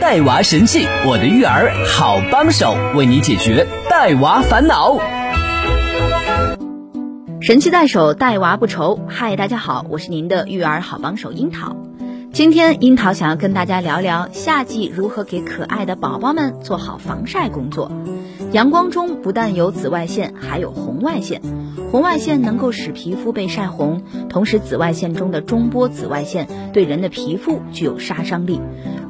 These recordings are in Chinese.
带娃神器，我的育儿好帮手，为你解决带娃烦恼。神器在手，带娃不愁。嗨，大家好，我是您的育儿好帮手樱桃。今天樱桃想要跟大家聊聊夏季如何给可爱的宝宝们做好防晒工作。阳光中不但有紫外线，还有红外线。红外线能够使皮肤被晒红，同时紫外线中的中波紫外线对人的皮肤具有杀伤力。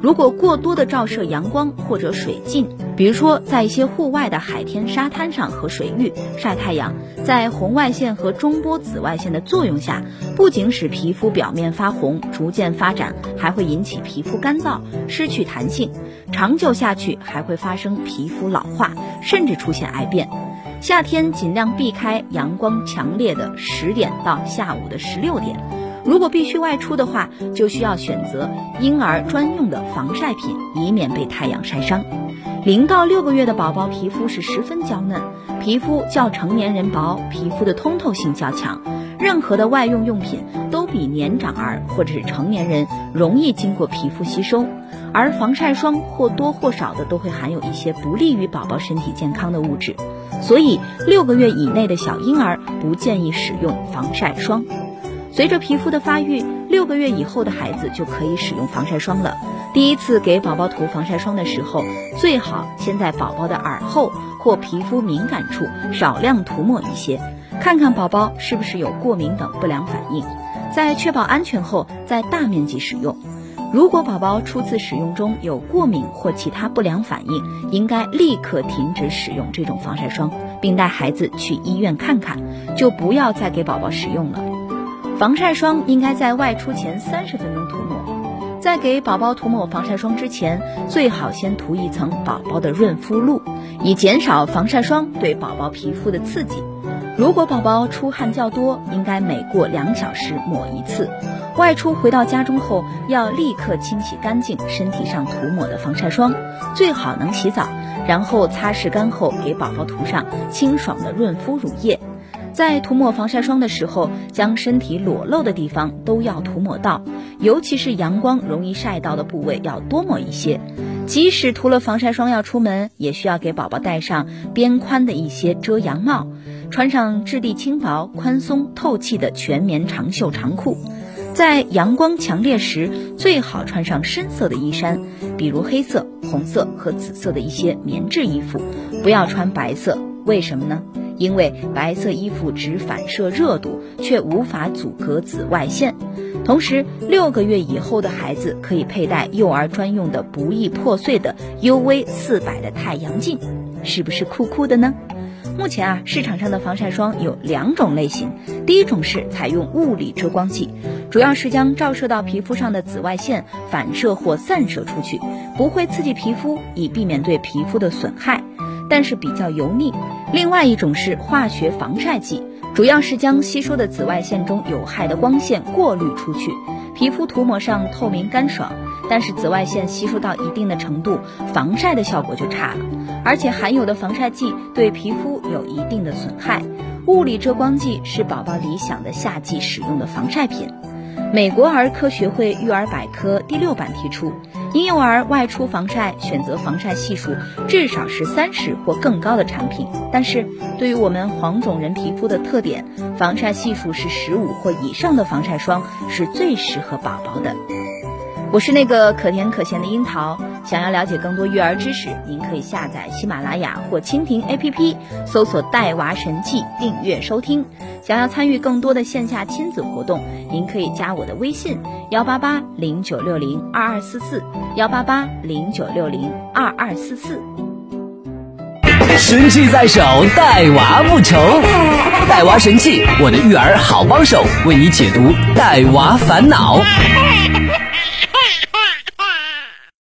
如果过多的照射阳光或者水浸，比如说在一些户外的海天、沙滩上和水域晒太阳，在红外线和中波紫外线的作用下，不仅使皮肤表面发红、逐渐发展，还会引起皮肤干燥、失去弹性，长久下去还会发生皮肤老化，甚至出现癌变。夏天尽量避开阳光强烈的十点到下午的十六点。如果必须外出的话，就需要选择婴儿专用的防晒品，以免被太阳晒伤。零到六个月的宝宝皮肤是十分娇嫩，皮肤较成年人薄，皮肤的通透性较强。任何的外用用品都比年长儿或者是成年人容易经过皮肤吸收，而防晒霜或多或少的都会含有一些不利于宝宝身体健康的物质。所以，六个月以内的小婴儿不建议使用防晒霜。随着皮肤的发育，六个月以后的孩子就可以使用防晒霜了。第一次给宝宝涂防晒霜的时候，最好先在宝宝的耳后或皮肤敏感处少量涂抹一些，看看宝宝是不是有过敏等不良反应。在确保安全后，再大面积使用。如果宝宝初次使用中有过敏或其他不良反应，应该立刻停止使用这种防晒霜，并带孩子去医院看看，就不要再给宝宝使用了。防晒霜应该在外出前三十分钟涂抹，在给宝宝涂抹防晒霜之前，最好先涂一层宝宝的润肤露，以减少防晒霜对宝宝皮肤的刺激。如果宝宝出汗较多，应该每过两小时抹一次。外出回到家中后，要立刻清洗干净身体上涂抹的防晒霜，最好能洗澡，然后擦拭干后给宝宝涂上清爽的润肤乳液。在涂抹防晒霜的时候，将身体裸露的地方都要涂抹到，尤其是阳光容易晒到的部位要多抹一些。即使涂了防晒霜要出门，也需要给宝宝戴上边宽的一些遮阳帽，穿上质地轻薄、宽松、透气的全棉长袖长裤。在阳光强烈时，最好穿上深色的衣衫，比如黑色、红色和紫色的一些棉质衣服，不要穿白色。为什么呢？因为白色衣服只反射热度，却无法阻隔紫外线。同时，六个月以后的孩子可以佩戴幼儿专用的不易破碎的 UV 四百的太阳镜，是不是酷酷的呢？目前啊，市场上的防晒霜有两种类型。第一种是采用物理遮光剂，主要是将照射到皮肤上的紫外线反射或散射出去，不会刺激皮肤，以避免对皮肤的损害，但是比较油腻。另外一种是化学防晒剂，主要是将吸收的紫外线中有害的光线过滤出去，皮肤涂抹上透明干爽。但是紫外线吸收到一定的程度，防晒的效果就差了，而且含有的防晒剂对皮肤有一定的损害。物理遮光剂是宝宝理想的夏季使用的防晒品。美国儿科学会育儿百科第六版提出，婴幼儿外出防晒选择防晒系数至少是三十或更高的产品。但是对于我们黄种人皮肤的特点，防晒系数是十五或以上的防晒霜是最适合宝宝的。我是那个可甜可咸的樱桃。想要了解更多育儿知识，您可以下载喜马拉雅或蜻蜓 APP，搜索“带娃神器”，订阅收听。想要参与更多的线下亲子活动，您可以加我的微信：幺八八零九六零二二四四，幺八八零九六零二二四四。神器在手，带娃不愁。带娃神器，我的育儿好帮手，为你解读带娃烦恼。